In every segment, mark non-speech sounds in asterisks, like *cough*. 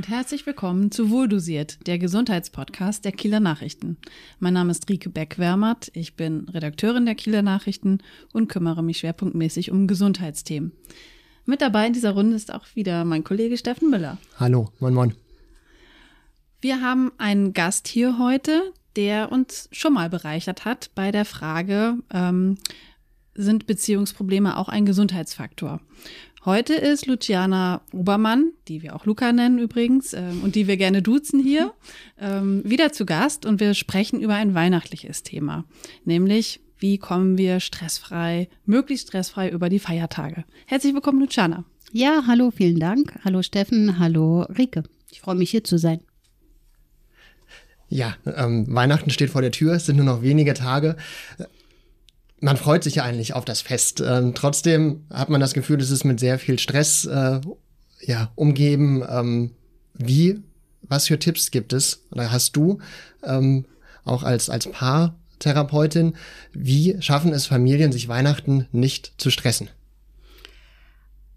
und herzlich willkommen zu Wohldosiert, der Gesundheitspodcast der Kieler Nachrichten. Mein Name ist Rike Beck-Wermert, ich bin Redakteurin der Kieler Nachrichten und kümmere mich schwerpunktmäßig um Gesundheitsthemen. Mit dabei in dieser Runde ist auch wieder mein Kollege Steffen Müller. Hallo, moin moin. Wir haben einen Gast hier heute, der uns schon mal bereichert hat bei der Frage, ähm, sind Beziehungsprobleme auch ein Gesundheitsfaktor? Heute ist Luciana Obermann, die wir auch Luca nennen übrigens, äh, und die wir gerne duzen hier, *laughs* ähm, wieder zu Gast und wir sprechen über ein weihnachtliches Thema, nämlich wie kommen wir stressfrei, möglichst stressfrei über die Feiertage. Herzlich willkommen, Luciana. Ja, hallo, vielen Dank. Hallo Steffen, hallo Rike. Ich freue mich hier zu sein. Ja, ähm, Weihnachten steht vor der Tür, es sind nur noch wenige Tage man freut sich ja eigentlich auf das Fest. Ähm, trotzdem hat man das Gefühl, es ist mit sehr viel Stress äh, ja, umgeben. Ähm, wie, was für Tipps gibt es oder hast du ähm, auch als, als Paartherapeutin, wie schaffen es Familien, sich Weihnachten nicht zu stressen?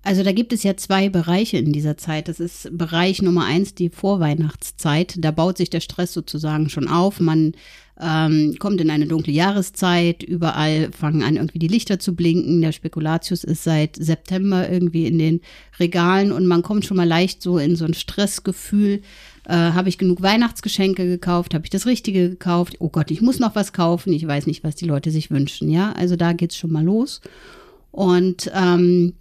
Also da gibt es ja zwei Bereiche in dieser Zeit. Das ist Bereich Nummer eins, die Vorweihnachtszeit. Da baut sich der Stress sozusagen schon auf. Man ähm, kommt in eine dunkle Jahreszeit. Überall fangen an, irgendwie die Lichter zu blinken. Der Spekulatius ist seit September irgendwie in den Regalen und man kommt schon mal leicht so in so ein Stressgefühl. Äh, habe ich genug Weihnachtsgeschenke gekauft? Habe ich das Richtige gekauft? Oh Gott, ich muss noch was kaufen. Ich weiß nicht, was die Leute sich wünschen. Ja, also da geht's schon mal los. Und ähm,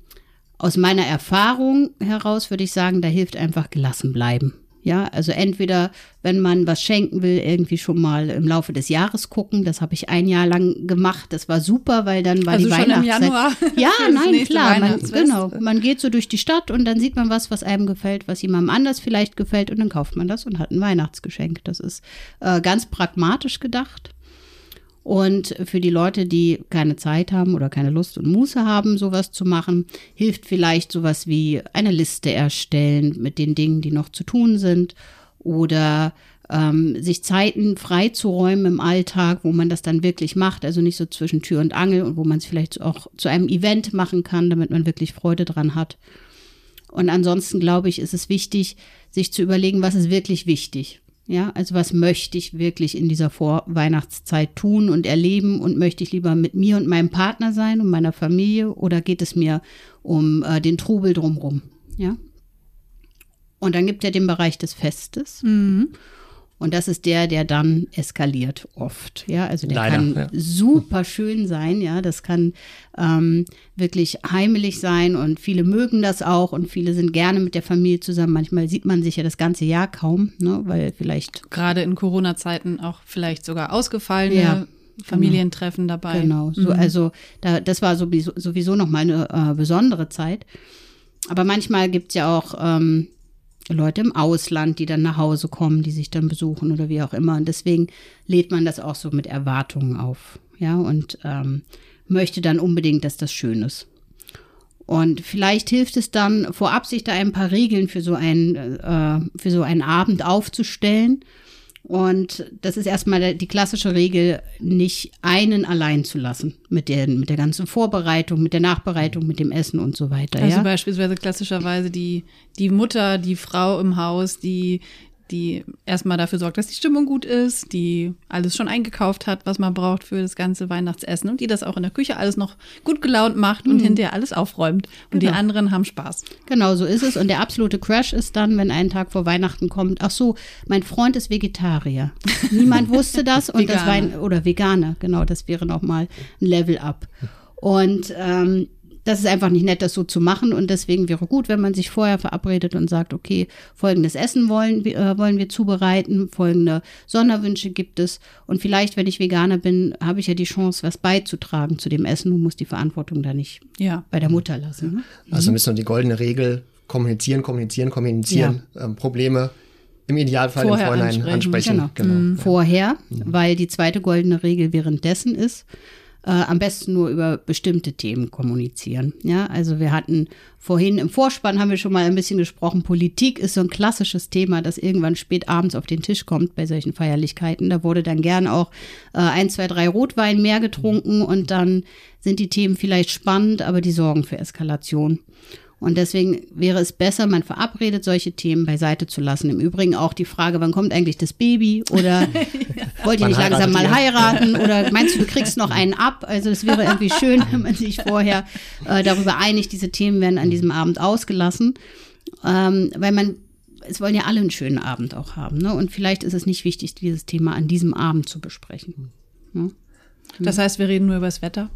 aus meiner Erfahrung heraus würde ich sagen, da hilft einfach gelassen bleiben. Ja, also entweder, wenn man was schenken will, irgendwie schon mal im Laufe des Jahres gucken. Das habe ich ein Jahr lang gemacht. Das war super, weil dann war also die schon Weihnachtszeit. Im Januar *laughs* ja, *laughs* nein, klar. Man, genau. Man geht so durch die Stadt und dann sieht man was, was einem gefällt, was jemandem anders vielleicht gefällt und dann kauft man das und hat ein Weihnachtsgeschenk. Das ist äh, ganz pragmatisch gedacht. Und für die Leute, die keine Zeit haben oder keine Lust und Muße haben, sowas zu machen, hilft vielleicht sowas wie eine Liste erstellen mit den Dingen, die noch zu tun sind oder ähm, sich Zeiten freizuräumen im Alltag, wo man das dann wirklich macht, also nicht so zwischen Tür und Angel und wo man es vielleicht auch zu einem Event machen kann, damit man wirklich Freude dran hat. Und ansonsten glaube ich, ist es wichtig, sich zu überlegen, was ist wirklich wichtig. Ja, also was möchte ich wirklich in dieser Vorweihnachtszeit tun und erleben und möchte ich lieber mit mir und meinem Partner sein und meiner Familie oder geht es mir um äh, den Trubel drumrum? Ja. Und dann gibt ja den Bereich des Festes. Mhm. Und das ist der, der dann eskaliert oft. Ja, also der Leider, kann ja. super schön sein. Ja, das kann ähm, wirklich heimelig sein und viele mögen das auch und viele sind gerne mit der Familie zusammen. Manchmal sieht man sich ja das ganze Jahr kaum, ne, weil vielleicht. Gerade in Corona-Zeiten auch vielleicht sogar ausgefallene. Ja. Familientreffen genau. dabei. Genau, so, mhm. also da, das war sowieso, sowieso noch mal eine äh, besondere Zeit. Aber manchmal gibt es ja auch ähm, Leute im Ausland, die dann nach Hause kommen, die sich dann besuchen oder wie auch immer. Und deswegen lädt man das auch so mit Erwartungen auf. Ja, und ähm, möchte dann unbedingt, dass das schön ist. Und vielleicht hilft es dann, vorab sich da ein paar Regeln für so einen, äh, für so einen Abend aufzustellen und das ist erstmal die klassische Regel, nicht einen allein zu lassen mit der, mit der ganzen Vorbereitung, mit der Nachbereitung, mit dem Essen und so weiter. Also ja? beispielsweise klassischerweise die, die Mutter, die Frau im Haus, die die erstmal dafür sorgt, dass die Stimmung gut ist, die alles schon eingekauft hat, was man braucht für das ganze Weihnachtsessen und die das auch in der Küche alles noch gut gelaunt macht und mhm. hinterher alles aufräumt. Und genau. die anderen haben Spaß. Genau, so ist es. Und der absolute Crash ist dann, wenn ein Tag vor Weihnachten kommt, ach so, mein Freund ist Vegetarier. *laughs* Niemand wusste das und das war ein, oder Veganer, genau, das wäre nochmal ein Level up. Und ähm, das ist einfach nicht nett, das so zu machen. Und deswegen wäre gut, wenn man sich vorher verabredet und sagt, okay, folgendes Essen wollen, äh, wollen wir zubereiten, folgende Sonderwünsche gibt es. Und vielleicht, wenn ich Veganer bin, habe ich ja die Chance, was beizutragen zu dem Essen und muss die Verantwortung da nicht ja. bei der Mutter lassen. Ne? Also müssen wir die goldene Regel kommunizieren, kommunizieren, kommunizieren, ja. ähm, Probleme im Idealfall Vorher im Vorhinein ansprechen. ansprechen. Genau. genau. Mhm. Vorher, mhm. weil die zweite goldene Regel währenddessen ist, äh, am besten nur über bestimmte Themen kommunizieren. Ja, also wir hatten vorhin im Vorspann haben wir schon mal ein bisschen gesprochen. Politik ist so ein klassisches Thema, das irgendwann spät abends auf den Tisch kommt bei solchen Feierlichkeiten. Da wurde dann gern auch äh, ein, zwei, drei Rotwein mehr getrunken und dann sind die Themen vielleicht spannend, aber die sorgen für Eskalation. Und deswegen wäre es besser, man verabredet solche Themen beiseite zu lassen. Im Übrigen auch die Frage, wann kommt eigentlich das Baby? Oder *laughs* wollt ihr nicht langsam mal heiraten? Oder meinst du, du kriegst noch einen ab? Also es wäre irgendwie schön, wenn man sich vorher äh, darüber einigt, diese Themen werden an diesem Abend ausgelassen. Ähm, weil man es wollen ja alle einen schönen Abend auch haben. Ne? Und vielleicht ist es nicht wichtig, dieses Thema an diesem Abend zu besprechen. Ne? Das heißt, wir reden nur über das Wetter?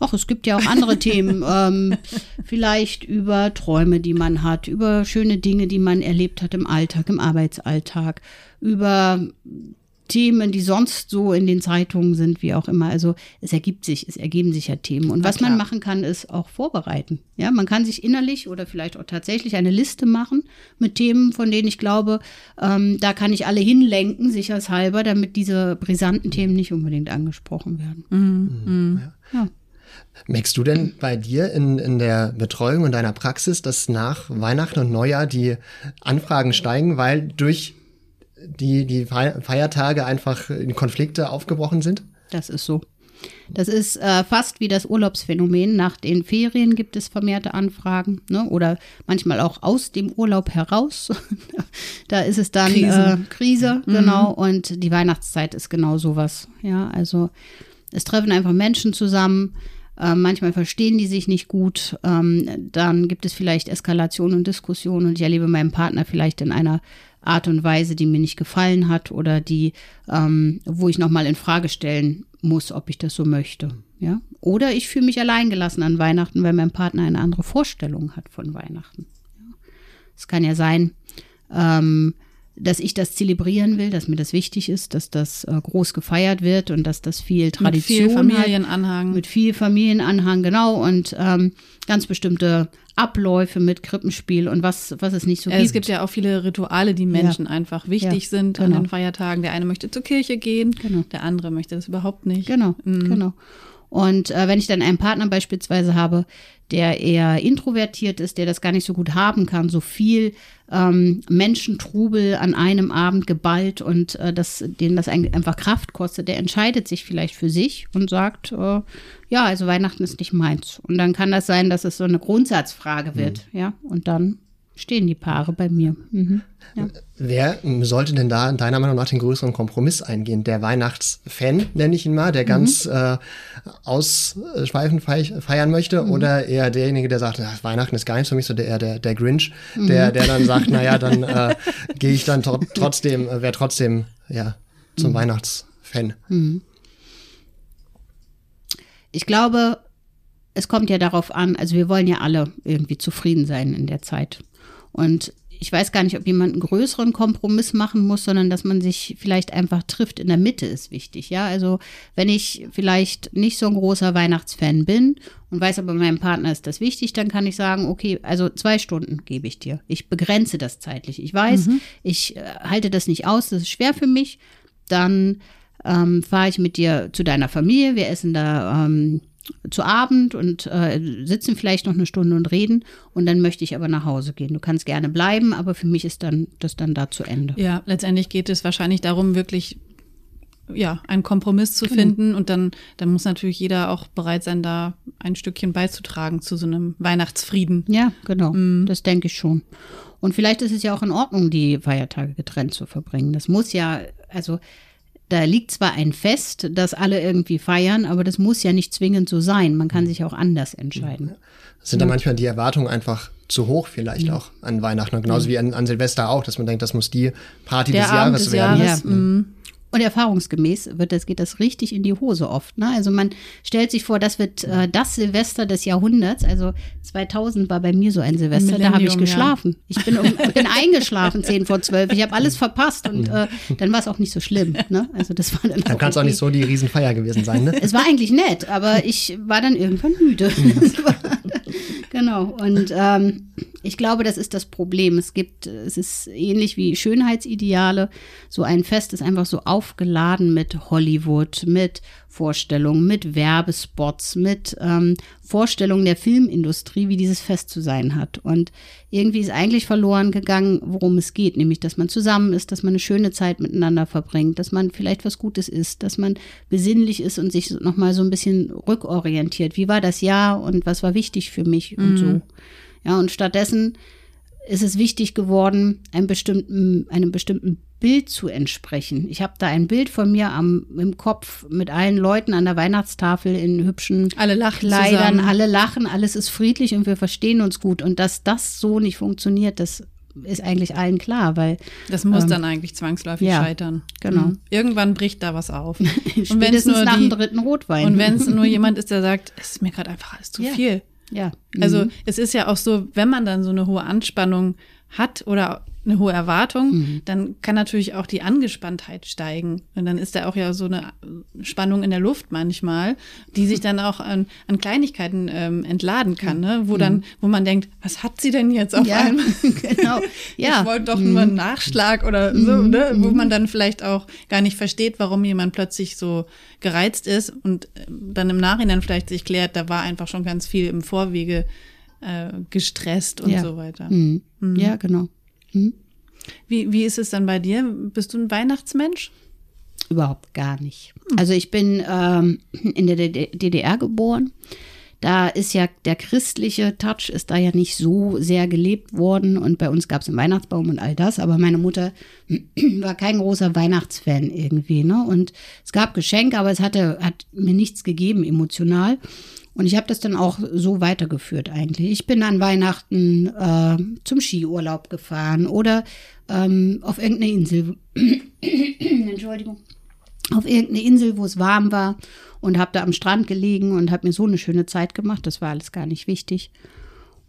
Ach, es gibt ja auch andere Themen. *laughs* Ähm, vielleicht über Träume, die man hat, über schöne Dinge, die man erlebt hat im Alltag, im Arbeitsalltag, über Themen, die sonst so in den Zeitungen sind, wie auch immer. Also es ergibt sich, es ergeben sich ja Themen. Und Na was klar. man machen kann, ist auch vorbereiten. Ja, man kann sich innerlich oder vielleicht auch tatsächlich eine Liste machen mit Themen, von denen ich glaube, ähm, da kann ich alle hinlenken, sicherheitshalber, damit diese brisanten Themen nicht unbedingt angesprochen werden. Mhm. Mhm. Ja. ja. Merkst du denn bei dir in, in der Betreuung und deiner Praxis, dass nach Weihnachten und Neujahr die Anfragen steigen, weil durch die, die Feiertage einfach Konflikte aufgebrochen sind? Das ist so. Das ist äh, fast wie das Urlaubsphänomen. Nach den Ferien gibt es vermehrte Anfragen ne? oder manchmal auch aus dem Urlaub heraus. *laughs* da ist es dann Krise, äh, Krise mhm. genau. Und die Weihnachtszeit ist genau sowas. Ja, also es treffen einfach Menschen zusammen. Äh, manchmal verstehen die sich nicht gut. Ähm, dann gibt es vielleicht Eskalation und Diskussion und ich erlebe meinen Partner vielleicht in einer Art und Weise, die mir nicht gefallen hat oder die, ähm, wo ich nochmal in Frage stellen muss, ob ich das so möchte. Ja? Oder ich fühle mich alleingelassen an Weihnachten, weil mein Partner eine andere Vorstellung hat von Weihnachten. Es kann ja sein, ähm, dass ich das zelebrieren will, dass mir das wichtig ist, dass das äh, groß gefeiert wird und dass das viel Tradition mit viel Familienanhang. Hat, mit viel Familienanhang, genau. Und ähm, ganz bestimmte Abläufe mit Krippenspiel und was, was es nicht so gibt. Es gibt ja auch viele Rituale, die Menschen ja. einfach wichtig ja, sind genau. an den Feiertagen. Der eine möchte zur Kirche gehen, genau. der andere möchte das überhaupt nicht. Genau, mhm. genau. Und äh, wenn ich dann einen Partner beispielsweise habe, der eher introvertiert ist, der das gar nicht so gut haben kann, so viel ähm, Menschentrubel an einem Abend geballt und äh, das, den das einfach Kraft kostet, der entscheidet sich vielleicht für sich und sagt, äh, ja, also Weihnachten ist nicht meins. Und dann kann das sein, dass es so eine Grundsatzfrage wird, mhm. ja, und dann stehen die Paare bei mir. Mhm. Ja. Wer sollte denn da deiner Meinung nach den größeren Kompromiss eingehen? Der Weihnachtsfan, nenne ich ihn mal, der mhm. ganz äh, ausschweifend feiern möchte, mhm. oder eher derjenige, der sagt, ach, Weihnachten ist gar nichts für mich, so der, der, der Grinch, mhm. der, der dann sagt, naja, dann *laughs* äh, gehe ich dann trotzdem, äh, wäre trotzdem ja zum mhm. Weihnachtsfan. Ich glaube, es kommt ja darauf an, also wir wollen ja alle irgendwie zufrieden sein in der Zeit. Und ich weiß gar nicht, ob jemand einen größeren Kompromiss machen muss, sondern dass man sich vielleicht einfach trifft in der Mitte ist wichtig. Ja, also wenn ich vielleicht nicht so ein großer Weihnachtsfan bin und weiß aber meinem Partner ist das wichtig, dann kann ich sagen, okay, also zwei Stunden gebe ich dir. Ich begrenze das zeitlich. Ich weiß, mhm. ich äh, halte das nicht aus, das ist schwer für mich. Dann ähm, fahre ich mit dir zu deiner Familie. Wir essen da ähm, zu Abend und äh, sitzen vielleicht noch eine Stunde und reden und dann möchte ich aber nach Hause gehen. Du kannst gerne bleiben, aber für mich ist dann das dann da zu Ende. Ja, letztendlich geht es wahrscheinlich darum, wirklich ja, einen Kompromiss zu genau. finden und dann, dann muss natürlich jeder auch bereit sein, da ein Stückchen beizutragen zu so einem Weihnachtsfrieden. Ja, genau. Mhm. Das denke ich schon. Und vielleicht ist es ja auch in Ordnung, die Feiertage getrennt zu verbringen. Das muss ja, also da liegt zwar ein Fest, das alle irgendwie feiern, aber das muss ja nicht zwingend so sein. Man kann sich auch anders entscheiden. Sind da manchmal die Erwartungen einfach zu hoch vielleicht ja. auch an Weihnachten und genauso ja. wie an, an, Silvester auch, dass man denkt, das muss die Party Der des Abend Jahres des werden. Jahres. Ja. Mhm. Und erfahrungsgemäß wird das, geht das richtig in die Hose oft. Ne? Also man stellt sich vor, das wird äh, das Silvester des Jahrhunderts. Also 2000 war bei mir so ein Silvester, da habe ich geschlafen. Ja. Ich bin, um, *laughs* bin eingeschlafen, 10 vor 12. Ich habe alles verpasst und äh, dann war es auch nicht so schlimm. Ne? Also das war dann. Dann kann es auch nicht so die Riesenfeier gewesen sein. Ne? Es war eigentlich nett, aber ich war dann irgendwann müde. *laughs* genau. Und ähm, ich glaube, das ist das Problem. Es gibt, es ist ähnlich wie Schönheitsideale. So ein Fest ist einfach so aufgeladen mit Hollywood, mit Vorstellungen, mit Werbespots, mit ähm, Vorstellungen der Filmindustrie, wie dieses Fest zu sein hat. Und irgendwie ist eigentlich verloren gegangen, worum es geht, nämlich, dass man zusammen ist, dass man eine schöne Zeit miteinander verbringt, dass man vielleicht was Gutes isst, dass man besinnlich ist und sich nochmal so ein bisschen rückorientiert. Wie war das Jahr und was war wichtig für mich und mhm. so. Ja, und stattdessen ist es wichtig geworden, einem bestimmten, einem bestimmten Bild zu entsprechen. Ich habe da ein Bild von mir am, im Kopf mit allen Leuten an der Weihnachtstafel in hübschen alle Kleidern, zusammen. alle lachen, alles ist friedlich und wir verstehen uns gut. Und dass das so nicht funktioniert, das ist eigentlich allen klar, weil das muss ähm, dann eigentlich zwangsläufig ja, scheitern. Genau. Mhm. Irgendwann bricht da was auf. *laughs* und wenn es nur nach die, dem dritten Rotwein. Und wenn es *laughs* nur jemand ist, der sagt, es ist mir gerade einfach alles zu ja. viel. Ja. Also mhm. es ist ja auch so, wenn man dann so eine hohe Anspannung hat oder eine hohe Erwartung, mhm. dann kann natürlich auch die Angespanntheit steigen. Und dann ist da auch ja so eine Spannung in der Luft manchmal, die sich dann auch an, an Kleinigkeiten ähm, entladen kann, ne? wo dann, mhm. wo man denkt, was hat sie denn jetzt auf ja, einmal? *laughs* genau. *laughs* Ja. Ich wollte doch nur einen mhm. Nachschlag oder so, mhm. ne? wo man dann vielleicht auch gar nicht versteht, warum jemand plötzlich so gereizt ist und ähm, dann im Nachhinein vielleicht sich klärt, da war einfach schon ganz viel im Vorwege äh, gestresst und ja. so weiter. Mhm. Mhm. Ja, genau. Mhm. Wie, wie ist es dann bei dir? Bist du ein Weihnachtsmensch? Überhaupt gar nicht. Also ich bin ähm, in der DDR geboren. Da ist ja der christliche Touch ist da ja nicht so sehr gelebt worden und bei uns gab es einen Weihnachtsbaum und all das, aber meine Mutter *clears throat* war kein großer Weihnachtsfan irgendwie, ne? Und es gab Geschenke, aber es hatte hat mir nichts gegeben emotional. Und ich habe das dann auch so weitergeführt eigentlich. Ich bin an Weihnachten äh, zum Skiurlaub gefahren oder ähm, auf irgendeine Insel. *clears throat* Entschuldigung. Auf irgendeine Insel, wo es warm war und habe da am Strand gelegen und habe mir so eine schöne Zeit gemacht. Das war alles gar nicht wichtig.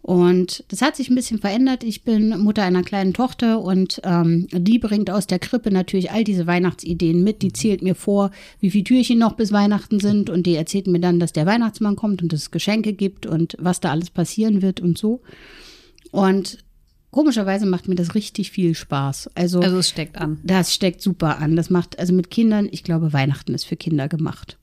Und das hat sich ein bisschen verändert. Ich bin Mutter einer kleinen Tochter und ähm, die bringt aus der Krippe natürlich all diese Weihnachtsideen mit. Die zählt mir vor, wie viele Türchen noch bis Weihnachten sind und die erzählt mir dann, dass der Weihnachtsmann kommt und es Geschenke gibt und was da alles passieren wird und so. Und komischerweise macht mir das richtig viel Spaß. Also, also es steckt an. Das steckt super an. Das macht, also mit Kindern, ich glaube, Weihnachten ist für Kinder gemacht.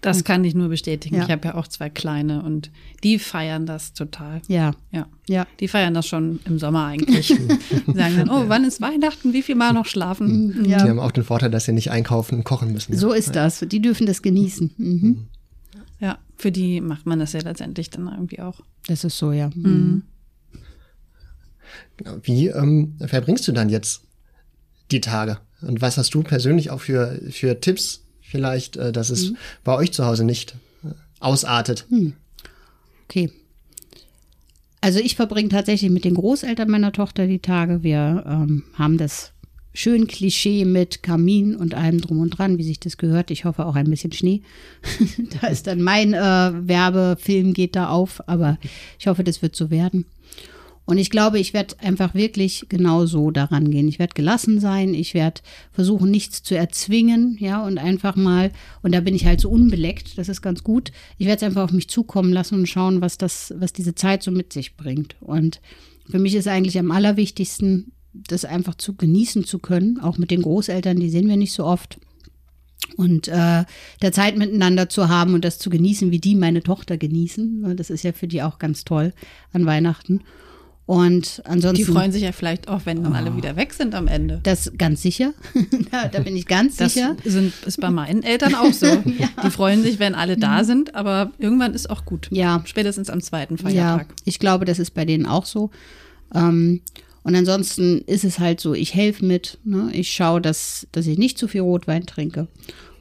Das kann ich nur bestätigen. Ja. Ich habe ja auch zwei kleine und die feiern das total. Ja. Ja. ja. Die feiern das schon im Sommer eigentlich. die *laughs* sagen dann, oh, wann ist Weihnachten? Wie viel mal noch schlafen? Mhm. Ja. Die haben auch den Vorteil, dass sie nicht einkaufen und kochen müssen. So ist das. Die dürfen das genießen. Mhm. Ja, für die macht man das ja letztendlich dann irgendwie auch. Das ist so, ja. Mhm. Wie ähm, verbringst du dann jetzt die Tage? Und was hast du persönlich auch für, für Tipps vielleicht, äh, dass es mhm. bei euch zu Hause nicht äh, ausartet. Hm. Okay. Also ich verbringe tatsächlich mit den Großeltern meiner Tochter die Tage. Wir ähm, haben das schön Klischee mit Kamin und allem drum und dran, wie sich das gehört. Ich hoffe auch ein bisschen Schnee. *laughs* da ist dann mein äh, Werbefilm geht da auf, aber ich hoffe, das wird so werden. Und ich glaube, ich werde einfach wirklich genau so daran gehen. Ich werde gelassen sein, ich werde versuchen, nichts zu erzwingen, ja, und einfach mal, und da bin ich halt so unbeleckt, das ist ganz gut. Ich werde es einfach auf mich zukommen lassen und schauen, was das, was diese Zeit so mit sich bringt. Und für mich ist eigentlich am allerwichtigsten, das einfach zu genießen zu können, auch mit den Großeltern, die sehen wir nicht so oft. Und äh, der Zeit miteinander zu haben und das zu genießen, wie die meine Tochter genießen. Das ist ja für die auch ganz toll an Weihnachten. Und ansonsten. Die freuen sich ja vielleicht auch, wenn dann oh, alle wieder weg sind am Ende. Das ganz sicher. *laughs* da, da, bin ich ganz das sicher. Sind, ist bei meinen Eltern auch so. *laughs* ja. Die freuen sich, wenn alle da mhm. sind, aber irgendwann ist auch gut. Ja. Spätestens am zweiten Feiertag. Ja, ich glaube, das ist bei denen auch so. Ähm, und ansonsten ist es halt so, ich helfe mit. Ne? Ich schaue, dass, dass ich nicht zu viel Rotwein trinke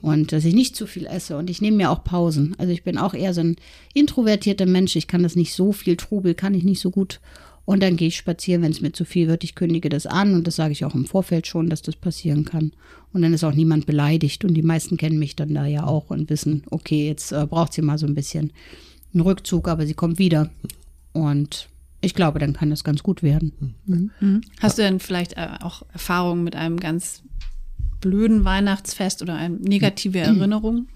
und dass ich nicht zu viel esse und ich nehme mir auch Pausen. Also ich bin auch eher so ein introvertierter Mensch. Ich kann das nicht so viel Trubel, kann ich nicht so gut. Und dann gehe ich spazieren, wenn es mir zu viel wird. Ich kündige das an und das sage ich auch im Vorfeld schon, dass das passieren kann. Und dann ist auch niemand beleidigt und die meisten kennen mich dann da ja auch und wissen, okay, jetzt äh, braucht sie mal so ein bisschen einen Rückzug, aber sie kommt wieder. Und ich glaube, dann kann das ganz gut werden. Mhm. Mhm. Hast du denn vielleicht äh, auch Erfahrungen mit einem ganz blöden Weihnachtsfest oder eine negative *clears throat* Erinnerung?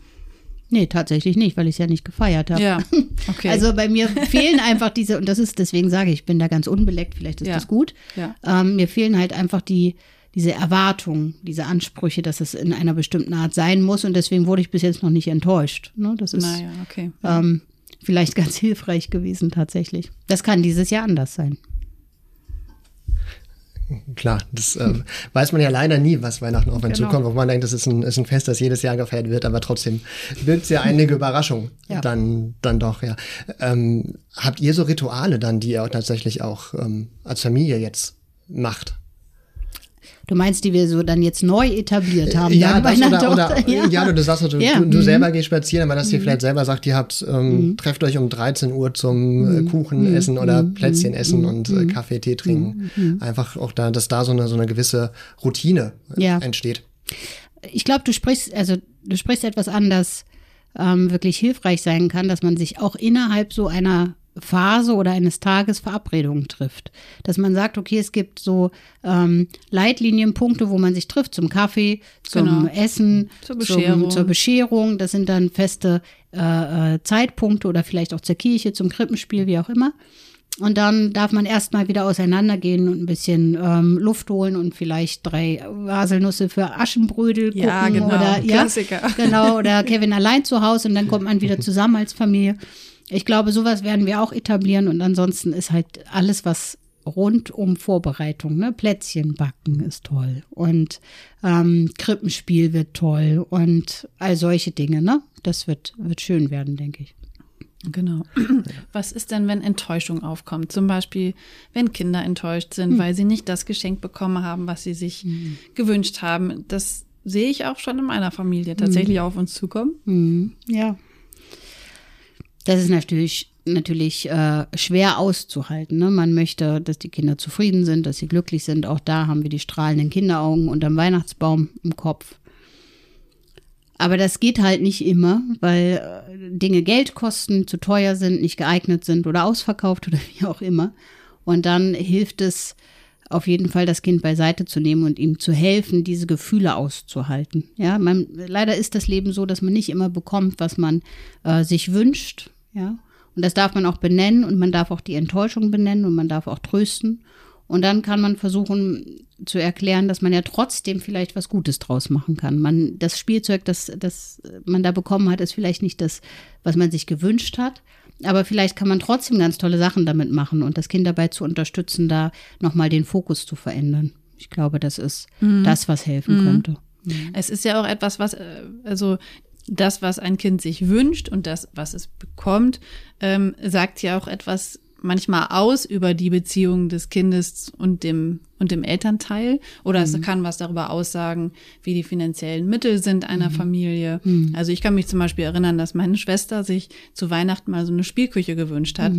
Nee, tatsächlich nicht, weil ich es ja nicht gefeiert habe. Ja, *laughs* okay. Also bei mir fehlen einfach diese, und das ist, deswegen sage ich, ich bin da ganz unbeleckt, vielleicht ist Ja. das gut. Ja. Ähm, mir fehlen halt einfach die, diese Erwartungen, diese Ansprüche, dass es in einer bestimmten Art sein muss und deswegen wurde ich bis jetzt noch nicht enttäuscht. Ne? Das ist Naja, okay. ähm, vielleicht *laughs* ganz hilfreich gewesen tatsächlich. Das kann dieses Jahr anders sein. Klar, das ähm, weiß man ja leider nie, was Weihnachten auf einen Genau. zukommt. Wo man denkt, das ist ein, ist ein Fest, das jedes Jahr gefeiert wird, aber trotzdem birgt es ja einige Überraschungen. Ja. Dann, dann doch, ja. Ähm, habt ihr so Rituale dann, die ihr auch tatsächlich auch ähm, als Familie jetzt macht? Du meinst, die wir so dann jetzt neu etabliert haben? ja, das oder, oder Tochter? ja. du, sagst, du, Ja, du, du mhm. selber gehst spazieren, aber dass ihr vielleicht selber sagt, ihr habt, ähm, trefft euch um 13 Uhr zum äh, Kuchen essen oder Plätzchen essen und äh, Kaffee, Tee trinken. Einfach auch da, dass da so eine, so eine gewisse Routine äh, Ja. entsteht. ich glaube, du sprichst, also du sprichst etwas an, das ähm, wirklich hilfreich sein kann, dass man sich auch innerhalb so einer Phase oder eines Tages Verabredungen trifft. Dass man sagt, okay, es gibt so ähm, Leitlinienpunkte, wo man sich trifft zum Kaffee, zum Genau. Essen, Zur Bescherung. Zum, zur Bescherung. Das sind dann feste äh, äh, Zeitpunkte oder vielleicht auch zur Kirche, zum Krippenspiel, wie auch immer. Und dann darf man erstmal wieder auseinandergehen und ein bisschen ähm, Luft holen und vielleicht drei Haselnüsse für Aschenbrödel gucken Ja, genau. oder ja, Klassiker. genau oder *laughs* Kevin allein zu Hause und dann kommt man wieder zusammen als Familie. Ich glaube, sowas werden wir auch etablieren und ansonsten ist halt alles was rund um Vorbereitung, ne? Plätzchen backen ist toll und ähm, Krippenspiel wird toll und all solche Dinge, ne? Das wird wird schön werden, denke ich. Genau. *clears throat* Was ist denn, wenn Enttäuschung aufkommt? Zum Beispiel, wenn Kinder enttäuscht sind, weil sie nicht das Geschenk bekommen haben, was sie sich gewünscht haben. Das sehe ich auch schon in meiner Familie tatsächlich auf uns zukommen. Mhm, ja. Das ist natürlich, natürlich äh, schwer auszuhalten. Ne? Man möchte, dass die Kinder zufrieden sind, dass sie glücklich sind. Auch da haben wir die strahlenden Kinderaugen unterm Weihnachtsbaum im Kopf. Aber das geht halt nicht immer, weil äh, Dinge Geld kosten, zu teuer sind, nicht geeignet sind oder ausverkauft oder *laughs* wie auch immer. Und dann hilft es auf jeden Fall, das Kind beiseite zu nehmen und ihm zu helfen, diese Gefühle auszuhalten. Ja, man, leider ist das Leben so, dass man nicht immer bekommt, was man äh, sich wünscht. Ja, und das darf man auch benennen und man darf auch die Enttäuschung benennen und man darf auch trösten. Und dann kann man versuchen zu erklären, dass man ja trotzdem vielleicht was Gutes draus machen kann. Man, das Spielzeug, das, das man da bekommen hat, ist vielleicht nicht das, was man sich gewünscht hat. Aber vielleicht kann man trotzdem ganz tolle Sachen damit machen und das Kind dabei zu unterstützen, da nochmal den Fokus zu verändern. Ich glaube, das ist das, was helfen könnte. Es ist ja auch etwas, was, äh, also das, was ein Kind sich wünscht und das, was es bekommt, ähm, sagt ja auch etwas manchmal aus über die Beziehung des Kindes und dem und dem Elternteil. Oder es kann was darüber aussagen, wie die finanziellen Mittel sind einer Familie. Also ich kann mich zum Beispiel erinnern, dass meine Schwester sich zu Weihnachten mal so eine Spielküche gewünscht hat.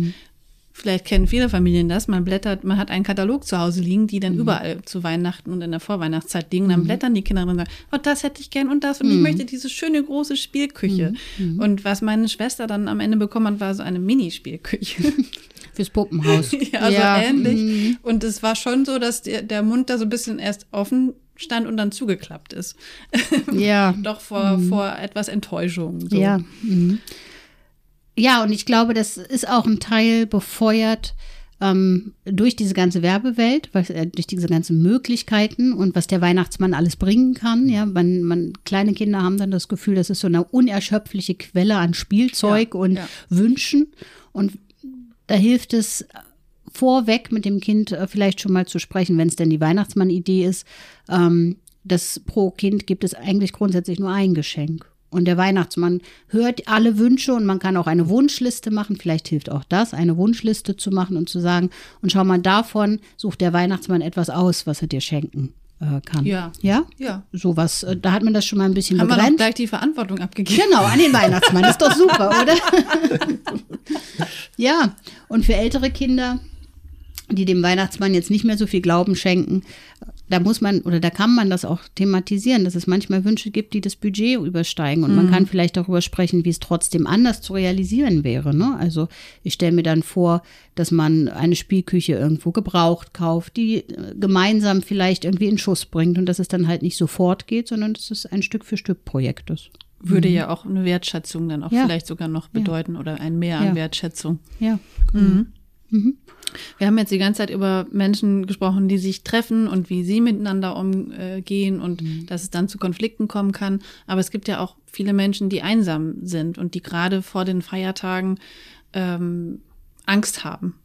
Vielleicht kennen viele Familien das. Man blättert, man hat einen Katalog zu Hause liegen, die dann überall zu Weihnachten und in der Vorweihnachtszeit liegen. Dann blättern die Kinder drin und sagen, oh, das hätte ich gern und das und ich möchte diese schöne große Spielküche. Und was meine Schwester dann am Ende bekommen hat, war so eine Minispielküche. *laughs* Fürs Puppenhaus. *laughs* ja, so ähnlich. mhm. Und es war schon so, dass der, der Mund da so ein bisschen erst offen stand und dann zugeklappt ist. Ja. *laughs* Doch vor, vor etwas Enttäuschung. So. Ja. Mhm. Ja, und ich glaube, das ist auch ein Teil befeuert ähm, durch diese ganze Werbewelt, was, äh, durch diese ganzen Möglichkeiten und was der Weihnachtsmann alles bringen kann. Ja, man, man, kleine Kinder haben dann das Gefühl, das ist so eine unerschöpfliche Quelle an Spielzeug Ja, und ja. Wünschen. Und da hilft es vorweg mit dem Kind äh, vielleicht schon mal zu sprechen, wenn es denn die Weihnachtsmann-Idee ist. Ähm, dass pro Kind gibt es eigentlich grundsätzlich nur ein Geschenk. Und der Weihnachtsmann hört alle Wünsche und man kann auch eine Wunschliste machen. Vielleicht hilft auch das, eine Wunschliste zu machen und zu sagen, und schau mal, davon sucht der Weihnachtsmann etwas aus, was er dir schenken äh, kann. Ja. Ja? Ja. Sowas, äh, da hat man das schon mal ein bisschen Haben wir noch begrenzt. gleich die Verantwortung abgegeben. Genau, an den Weihnachtsmann. Ist doch super, *laughs* oder? ja, und für ältere Kinder, die dem Weihnachtsmann jetzt nicht mehr so viel Glauben schenken, da muss man oder da kann man das auch thematisieren, dass es manchmal Wünsche gibt, die das Budget übersteigen. Und man kann vielleicht darüber sprechen, wie es trotzdem anders zu realisieren wäre. Ne? Also ich stelle mir dann vor, dass man eine Spielküche irgendwo gebraucht kauft, die äh, gemeinsam vielleicht irgendwie in Schuss bringt und dass es dann halt nicht sofort geht, sondern dass es ein Stück für Stück Projekt ist. würde mhm. ja auch eine Wertschätzung dann auch ja. vielleicht sogar noch bedeuten ja. oder ein Mehr an Wertschätzung. Ja. Mhm. Mhm. Wir haben jetzt die ganze Zeit über Menschen gesprochen, die sich treffen und wie sie miteinander umgehen und mhm. dass es dann zu Konflikten kommen kann. Aber es gibt ja auch viele Menschen, die einsam sind und die gerade vor den Feiertagen ähm, Angst haben.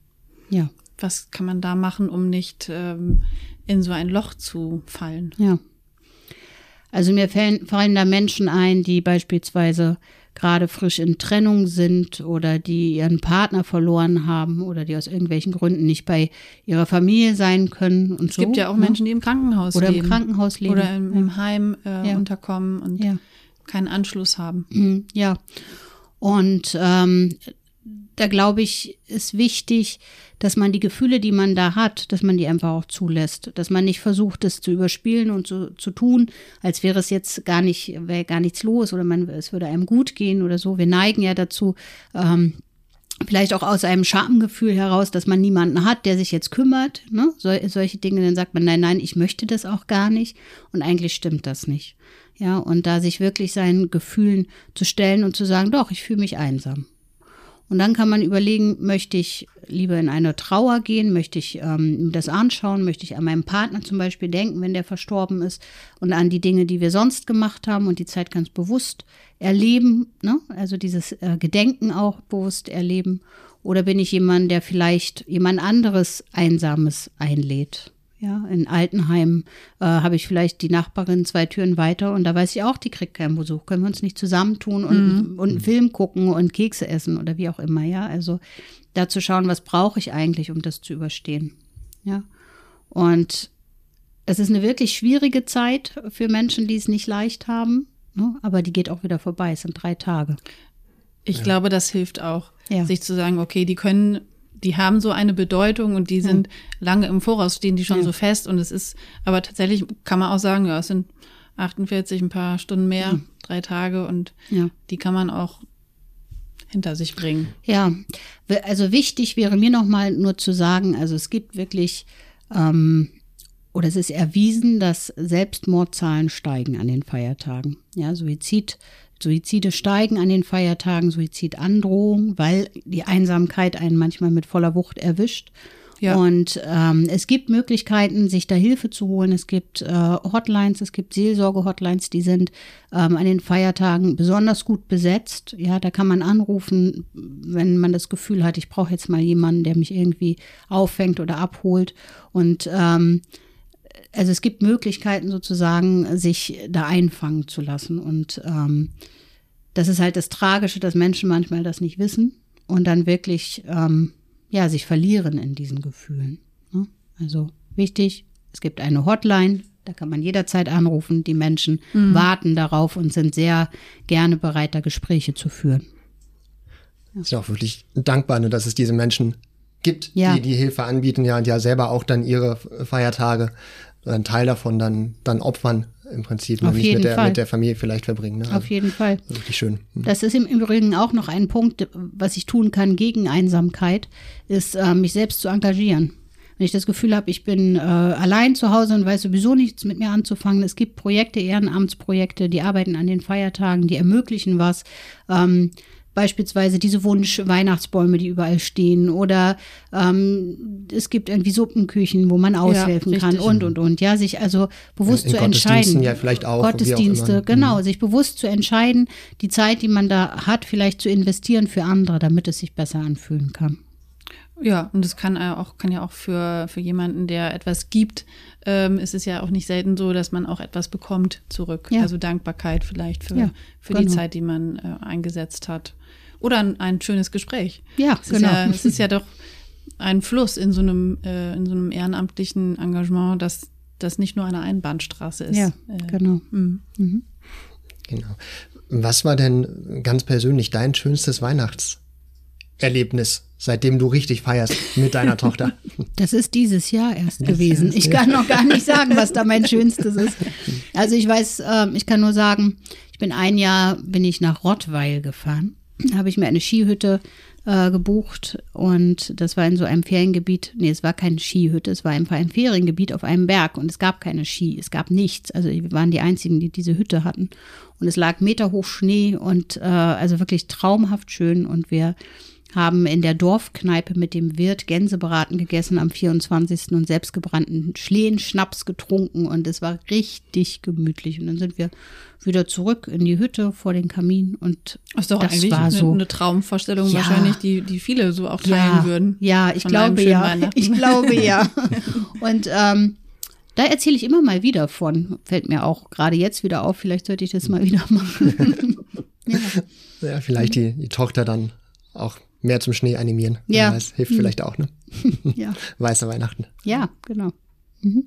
Ja. Was kann man da machen, um nicht ähm, in so ein Loch zu fallen? Ja. Also mir fallen, fallen da Menschen ein, die beispielsweise gerade frisch in Trennung sind oder die ihren Partner verloren haben oder die aus irgendwelchen Gründen nicht bei ihrer Familie sein können und es so. Es gibt ja auch Menschen, die im Krankenhaus oder leben. im Krankenhaus leben oder im, im Heim äh, ja. unterkommen und ja. keinen Anschluss haben. Mhm, ja. Und ähm, da glaube ich, ist wichtig, dass man die Gefühle, die man da hat, dass man die einfach auch zulässt, dass man nicht versucht, das zu überspielen und zu, zu tun, als wäre es jetzt gar nicht, wäre gar nichts los oder man, es würde einem gut gehen oder so. Wir neigen ja dazu, ähm, vielleicht auch aus einem Schamgefühl heraus, dass man niemanden hat, der sich jetzt kümmert, ne? So, solche Dinge, dann sagt man, nein, nein, ich möchte das auch gar nicht und eigentlich stimmt das nicht. Ja, und da sich wirklich seinen Gefühlen zu stellen und zu sagen, doch, ich fühle mich einsam. Und dann kann man überlegen, möchte ich lieber in eine Trauer gehen, möchte ich ähm, das anschauen, möchte ich an meinen Partner zum Beispiel denken, wenn der verstorben ist und an die Dinge, die wir sonst gemacht haben und die Zeit ganz bewusst erleben, ne? also dieses äh, Gedenken auch bewusst erleben. Oder bin ich jemand, der vielleicht jemand anderes Einsames einlädt? Ja, in Altenheim äh, habe ich vielleicht die Nachbarin zwei Türen weiter und da weiß ich auch, die kriegt keinen Besuch. Können wir uns nicht zusammentun und, mhm. und einen Film gucken und Kekse essen oder wie auch immer, ja. Also da zu schauen, was brauche ich eigentlich, um das zu überstehen. Ja. Und es ist eine wirklich schwierige Zeit für Menschen, die es nicht leicht haben, ne? aber die geht auch wieder vorbei. Es sind drei Tage. Ich ja. glaube, das hilft auch, ja. sich zu sagen, okay, die können die haben so eine Bedeutung und die sind ja. lange im Voraus, stehen die schon ja. so fest. Und es ist, aber tatsächlich kann man auch sagen, ja, es sind 48, ein paar Stunden mehr, ja. drei Tage und die kann man auch hinter sich bringen. Ja, also wichtig wäre mir nochmal nur zu sagen, also es gibt wirklich, ähm, oder es ist erwiesen, dass Selbstmordzahlen steigen an den Feiertagen. Ja, Suizid Suizide steigen an den Feiertagen, Suizidandrohung, weil die Einsamkeit einen manchmal mit voller Wucht erwischt. Ja. Und ähm, es gibt Möglichkeiten, sich da Hilfe zu holen. Es gibt äh, Hotlines, es gibt Seelsorge-Hotlines, die sind ähm, an den Feiertagen besonders gut besetzt. Ja, da kann man anrufen, wenn man das Gefühl hat, ich brauche jetzt mal jemanden, der mich irgendwie auffängt oder abholt. Und ähm, also es gibt Möglichkeiten sozusagen, sich da einfangen zu lassen. Und ähm, das ist halt das Tragische, dass Menschen manchmal das nicht wissen und dann wirklich ähm, ja sich verlieren in diesen Gefühlen. Ne? Also wichtig, es gibt eine Hotline, da kann man jederzeit anrufen. Die Menschen mhm. warten darauf und sind sehr gerne bereit, da Gespräche zu führen. Ja. Ist auch wirklich dankbar, ne, dass es diese Menschen gibt, ja. die die Hilfe anbieten, ja, und ja selber auch dann ihre Feiertage einen Teil davon dann, dann opfern im Prinzip, Auf nicht mit der, Fall. mit der Familie vielleicht verbringen. Ne? Auf also, jeden Fall. Wirklich schön. Hm. Das ist im Übrigen auch noch ein Punkt, was ich tun kann gegen Einsamkeit, ist äh, mich selbst zu engagieren. Wenn ich das Gefühl habe, ich bin äh, allein zu Hause und weiß sowieso nichts mit mir anzufangen. Es gibt Projekte, Ehrenamtsprojekte, die arbeiten an den Feiertagen, die ermöglichen was. Ähm, beispielsweise diese Wunsch-Weihnachtsbäume, die überall stehen. Oder ähm, es gibt irgendwie Suppenküchen, wo man aushelfen ja, kann und, und, und. Ja, sich also bewusst in, in zu entscheiden. Ja, vielleicht auch. Gottesdienste, auch genau. Mhm. Sich bewusst zu entscheiden, die Zeit, die man da hat, vielleicht zu investieren für andere, damit es sich besser anfühlen kann. Ja, und das kann auch, kann ja auch für, für jemanden, der etwas gibt, ähm, ist es ja auch nicht selten so, dass man auch etwas bekommt zurück. Ja. Also Dankbarkeit vielleicht für, ja, für genau. die Zeit, die man äh, eingesetzt hat. Oder ein, ein schönes Gespräch. Ja, es genau. Ist ja, es ist ja doch ein Fluss in so einem, äh, in so einem ehrenamtlichen Engagement, dass das nicht nur eine Einbahnstraße ist. Ja, äh, genau. Mhm. Mhm. Genau. Was war denn ganz persönlich dein schönstes Weihnachtserlebnis, seitdem du richtig feierst mit deiner Tochter? *laughs* Das ist dieses Jahr erst gewesen. Ich kann noch gar nicht sagen, was da mein schönstes ist. Also ich weiß, äh, ich kann nur sagen, ich bin ein Jahr, bin ich nach Rottweil gefahren habe ich mir eine Skihütte äh, gebucht und das war in so einem Feriengebiet. Nee, es war keine Skihütte, es war einfach ein Feriengebiet auf einem Berg und es gab keine Ski, es gab nichts. Also wir waren die einzigen, die diese Hütte hatten und es lag meterhoch Schnee und äh, also wirklich traumhaft schön und wir haben in der Dorfkneipe mit dem Wirt Gänsebraten gegessen am 24. und selbstgebrannten Schlehenschnaps getrunken und es war richtig gemütlich. Und dann sind wir wieder zurück in die Hütte vor den Kamin und das, ist doch das eigentlich war eine, so eine Traumvorstellung ja. wahrscheinlich, die, die viele so auch teilen ja, würden. Ja, ich glaube ja. *laughs* Ich glaube ja. *laughs* Und ähm, da erzähle ich immer mal wieder von. Fällt mir auch gerade jetzt wieder auf. Vielleicht sollte ich das mal wieder machen. ja. *laughs* ja, vielleicht die, die Tochter dann auch mehr zum Schnee animieren. Ja. Das hilft mhm. vielleicht auch, ne? *laughs* ja. Weiße Weihnachten. Ja, genau. Mhm.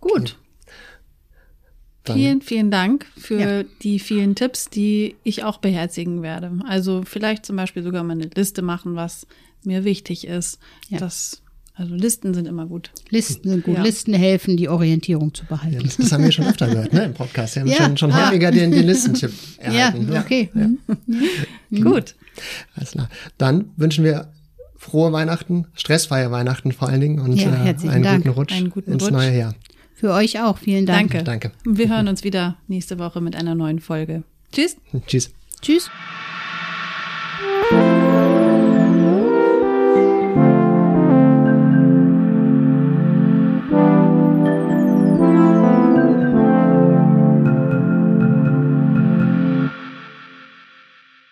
Gut. Dann vielen, vielen Dank für ja. die vielen Tipps, die ich auch beherzigen werde. Also vielleicht zum Beispiel sogar mal eine Liste machen, was mir wichtig ist. Ja. Das also Listen sind immer gut. Listen sind gut. Ja. Listen helfen, die Orientierung zu behalten. Ja, das, das, haben wir schon öfter gehört, ne, im Podcast. Wir haben ja. schon, schon ah. häufiger den, den Listentipp *laughs* erhalten. Ja, okay. Ja. Mhm. Gut. Alles klar. Dann wünschen wir frohe Weihnachten, stressfreie Weihnachten vor allen Dingen und äh, einen, Dank. Guten Rutsch einen guten ins Rutsch. neue Jahr. Für euch auch. Vielen Dank. Danke. Danke. Wir hören uns wieder nächste Woche mit einer neuen Folge. Tschüss. Tschüss. Tschüss.